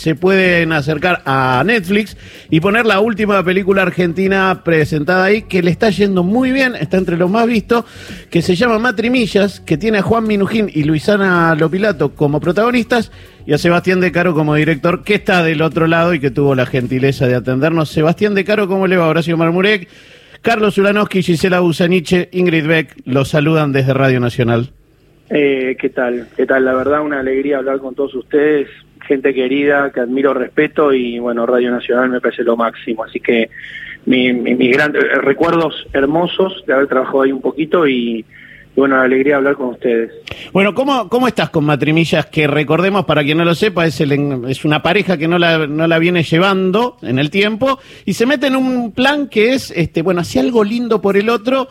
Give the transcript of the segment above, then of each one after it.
se pueden acercar a Netflix y poner la última película argentina presentada ahí, que le está yendo muy bien, está entre los más vistos, que se llama Matrimillas, que tiene a Juan Minujín y Luisana Lopilato como protagonistas y a Sebastián De Caro como director, que está del otro lado y que tuvo la gentileza de atendernos. Sebastián De Caro, ¿cómo le va? Horacio Marmurek, Carlos Ulanowski, Gisela Busaniche, Ingrid Beck, los saludan desde Radio Nacional. Eh, ¿Qué tal? ¿Qué tal? La verdad, una alegría hablar con todos ustedes gente querida que admiro, respeto y bueno, Radio Nacional me parece lo máximo. Así que mis grandes eh, recuerdos hermosos de haber trabajado ahí un poquito y, bueno, la alegría hablar con ustedes. Bueno, ¿cómo, cómo estás con Matrimillas? Que recordemos, para quien no lo sepa, es, el, es una pareja que no la, no la viene llevando en el tiempo y se mete en un plan que es, este bueno, hace algo lindo por el otro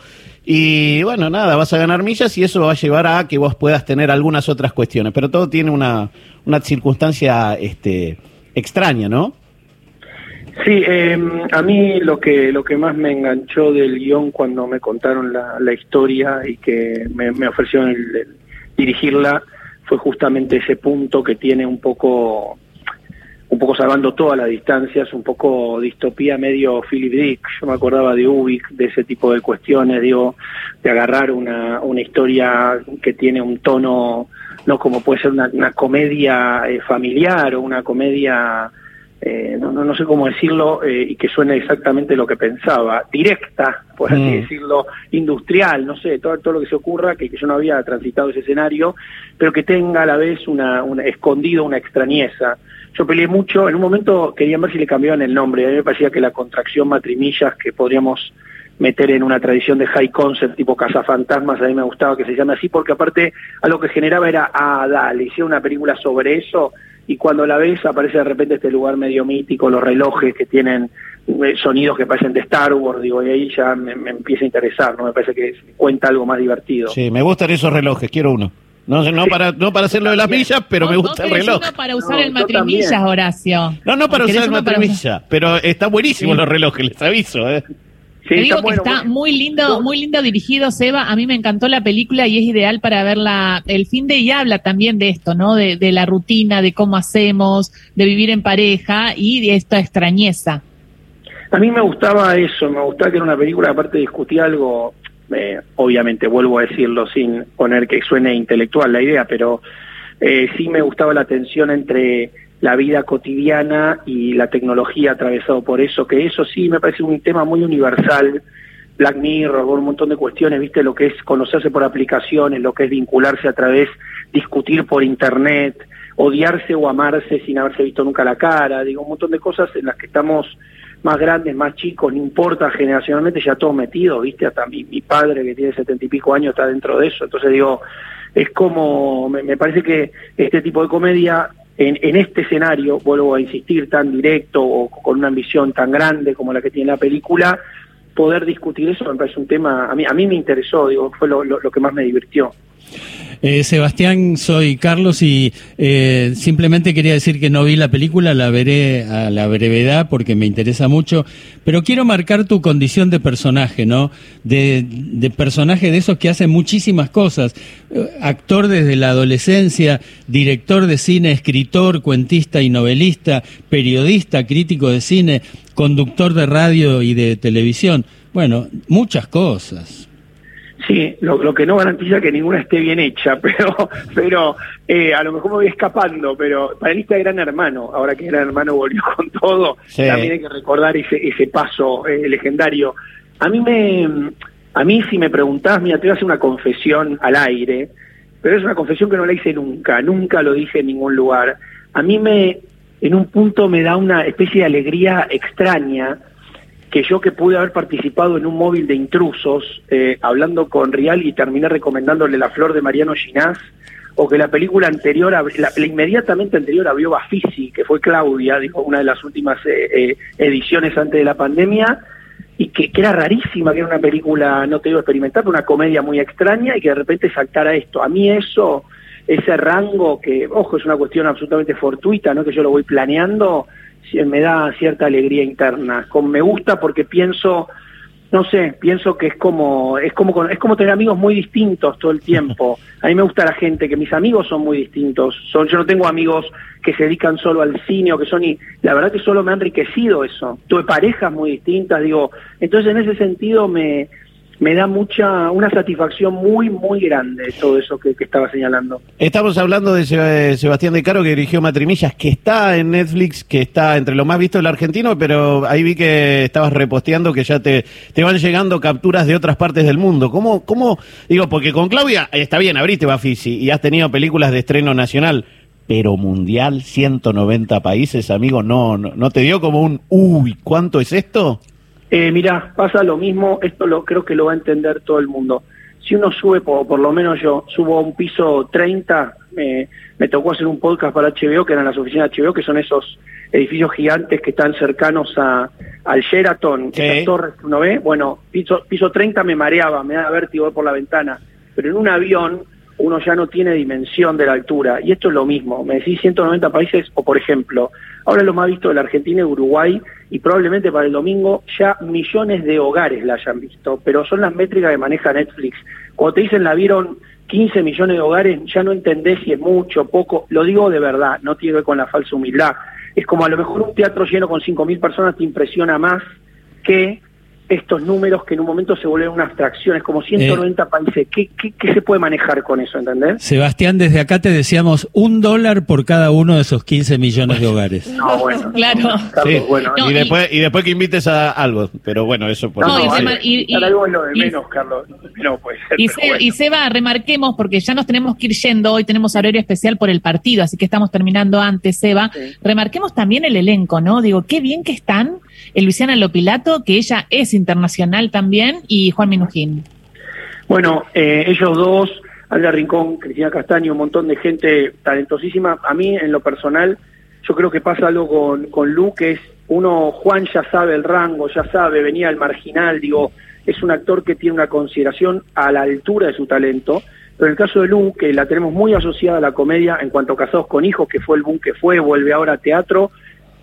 y bueno, nada, vas a ganar millas y eso va a llevar a que vos puedas tener algunas otras cuestiones. Pero todo tiene una, una circunstancia este, extraña, ¿no? Sí, em, a mí lo que lo que más me enganchó del guion cuando me contaron la, la historia y que me, me ofrecieron dirigirla fue justamente ese punto que tiene un poco un poco salvando todas las distancias, un poco distopía medio Philip Dick. Yo me acordaba de Ubik, de ese tipo de cuestiones, digo, de agarrar una, una historia que tiene un tono, no como puede ser una, una comedia eh, familiar o una comedia, eh, no, no, no, sé cómo decirlo, eh, y que suene exactamente lo que pensaba, directa, por así mm. decirlo, industrial, no sé, todo, todo lo que se ocurra, que, que, yo no había transitado ese escenario, pero que tenga a la vez una, una escondido una extrañeza yo peleé mucho, en un momento quería ver si le cambiaban el nombre, a mí me parecía que la contracción matrimillas que podríamos meter en una tradición de high concept tipo cazafantasmas, a mí me gustaba que se llame así, porque aparte a lo que generaba era, ah, dale, hicieron una película sobre eso, y cuando la ves aparece de repente este lugar medio mítico, los relojes que tienen eh, sonidos que parecen de Star Wars, digo, y ahí ya me, me empieza a interesar, ¿no? Me parece que cuenta algo más divertido. Sí, me gustan esos relojes, quiero uno. No, no, para, no para hacerlo de las millas, pero me gusta el reloj. No para usar el matrimillas, Horacio. No, no para usar el matrimillas, pero está buenísimo los relojes, les aviso. ¿eh? Sí, Te digo que está muy lindo, muy lindo dirigido, Seba. A mí me encantó la película y es ideal para verla el fin de y habla también de esto, ¿no? De, de la rutina, de cómo hacemos, de vivir en pareja y de esta extrañeza. A mí me gustaba eso, me gustaba que era una película, aparte discutía algo eh, obviamente vuelvo a decirlo sin poner que suene intelectual la idea, pero eh, sí me gustaba la tensión entre la vida cotidiana y la tecnología atravesado por eso, que eso sí me parece un tema muy universal. Black Mirror, un montón de cuestiones, viste lo que es conocerse por aplicaciones, lo que es vincularse a través, discutir por internet, odiarse o amarse sin haberse visto nunca la cara, digo, un montón de cosas en las que estamos más grandes, más chicos, no importa, generacionalmente ya todos metidos, ¿viste? Hasta mi, mi padre que tiene setenta y pico años está dentro de eso. Entonces digo, es como, me, parece que este tipo de comedia en, en, este escenario, vuelvo a insistir, tan directo o con una ambición tan grande como la que tiene la película, poder discutir eso me parece un tema, a mí, a mí me interesó, digo, fue lo que más me divirtió. Eh, Sebastián, soy Carlos y eh, simplemente quería decir que no vi la película, la veré a la brevedad porque me interesa mucho, pero quiero marcar tu condición de personaje, ¿no? De, de personaje de esos que hace muchísimas cosas, eh, actor desde la adolescencia, director de cine, escritor, cuentista y novelista, periodista, crítico de cine, conductor de radio y de televisión. Bueno, muchas cosas. Sí, lo, lo, que no garantiza que ninguna esté bien hecha, pero pero eh, a lo mejor me voy escapando, pero panelista de Gran Hermano, ahora que Gran Hermano volvió con todo, sí. también hay que recordar ese, ese paso eh, legendario. A mí me, a mí si me preguntás, mira, te voy a hacer una confesión al aire, pero es una confesión que no la hice nunca, nunca lo dije en ningún lugar. A mí me, en un punto me da una especie de alegría extraña que yo que pude haber participado en un móvil de intrusos, eh, hablando con Rial y terminé recomendándole La Flor de Mariano Ginás, o que la película anterior, la, inmediatamente anterior abrió Bafisi, que fue Claudia, dijo una de las últimas eh, eh, ediciones antes de la pandemia, y que, que, era rarísima, que era una película, no te digo experimentar, una comedia muy extraña, y que de repente saltara esto. A mí eso, ese rango, que, ojo, es una cuestión absolutamente fortuita, no que yo lo voy planeando, me da cierta alegría interna. Con me gusta porque pienso no sé, pienso que es como, es como, es como tener amigos muy distintos todo el tiempo. A mí me gusta la gente, que mis amigos son muy distintos. Son, yo no tengo amigos que se dedican solo al cine o que son, y la verdad que solo me ha enriquecido eso. Tuve parejas muy distintas, digo, entonces en ese sentido me, me da mucha, una satisfacción muy, muy grande todo eso que, estaba señalando. Estamos hablando de Sebastián De Caro, que dirigió Matrimillas, que está en Netflix, que está entre lo más visto del argentino, pero ahí vi que estabas reposteando que ya te, te van llegando capturas de otras partes del mundo. ¿Cómo, cómo, digo, porque con Claudia está bien, abriste Bafisi y has tenido películas de estreno nacional, pero mundial, 190 países, amigo, no, no, ¿no te dio como un, uy, ¿cuánto es esto? Eh, mira, pasa lo mismo, esto lo creo que lo va a entender todo el mundo. Si uno sube, por, por lo menos yo, subo a un piso 30, me tocó hacer un podcast para HBO, que eran las oficinas de HBO, que son esos edificios gigantes que están cercanos a, al Sheraton, esas torres que uno ve. Bueno, piso, piso 30 me mareaba, me da vértigo por la ventana, pero en un avión uno ya no tiene dimensión de la altura. Y esto es lo mismo. Me decís 190 países, o por ejemplo, ahora lo más visto de la Argentina y Uruguay, y probablemente para el domingo ya millones de hogares la hayan visto, pero son las métricas que maneja Netflix. Cuando te dicen la vieron 15 millones de hogares, ya no entendés si es mucho, poco. Lo digo de verdad, no tiene que ver con la falsa humildad. Es como a lo mejor un teatro lleno con 5.000 personas te impresiona más que estos números que en un momento se vuelven una abstracción, es como 190 eh, países. ¿Qué, ¿Qué, se puede manejar con eso, entendés? Sebastián, desde acá te decíamos un dólar por cada uno de esos 15 millones de hogares. No, bueno. claro. sí. bueno, y, después, y después que invites a algo, pero bueno, eso por no, y, y, algo es lo de menos, Carlos. No puede ser, y, se, y Seba, remarquemos, porque ya nos tenemos que ir yendo, hoy tenemos horario especial por el partido, así que estamos terminando antes, Seba. Remarquemos también el elenco, ¿no? Digo, qué bien que están el Luciana Lopilato, que ella es internacional también, y Juan Minujín. Bueno, eh, ellos dos, Alda Rincón, Cristina Castaño, un montón de gente talentosísima. A mí, en lo personal, yo creo que pasa algo con, con Lu, que es uno, Juan ya sabe el rango, ya sabe, venía al marginal, digo, es un actor que tiene una consideración a la altura de su talento. Pero en el caso de Lu, que la tenemos muy asociada a la comedia en cuanto a Casados con Hijos, que fue el boom que fue, vuelve ahora a teatro,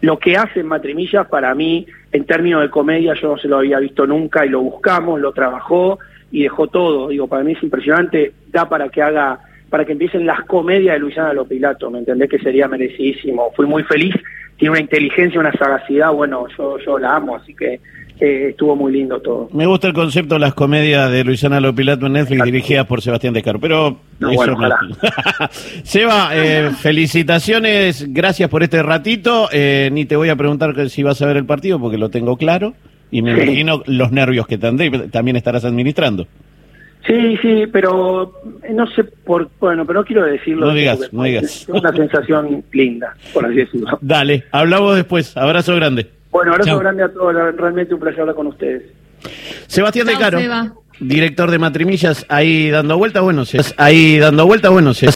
lo que hace Matrimillas, para mí, en términos de comedia, yo no se lo había visto nunca y lo buscamos, lo trabajó y dejó todo. Digo, para mí es impresionante, da para que haga, para que empiecen las comedias de Luisana Lopilato, ¿me entendés? Que sería merecidísimo. Fui muy feliz, tiene una inteligencia, una sagacidad, bueno, yo, yo la amo, así que eh, estuvo muy lindo todo. Me gusta el concepto de las comedias de Luisana Lopilato en Netflix dirigidas por Sebastián Descaro, pero no, Seba, eh, felicitaciones, gracias por este ratito. Eh, ni te voy a preguntar si vas a ver el partido porque lo tengo claro y me imagino los nervios que tendré, también estarás administrando. Sí, sí, pero no sé por, bueno, pero no quiero decirlo. No digas, no digas. Es una sensación linda, por así decirlo. Dale, hablamos después. Abrazo grande. Bueno, abrazo grande a todos, realmente un placer hablar con ustedes. Sebastián De Caro, director de Matrimillas, ahí dando vueltas, bueno, ahí dando vueltas, bueno,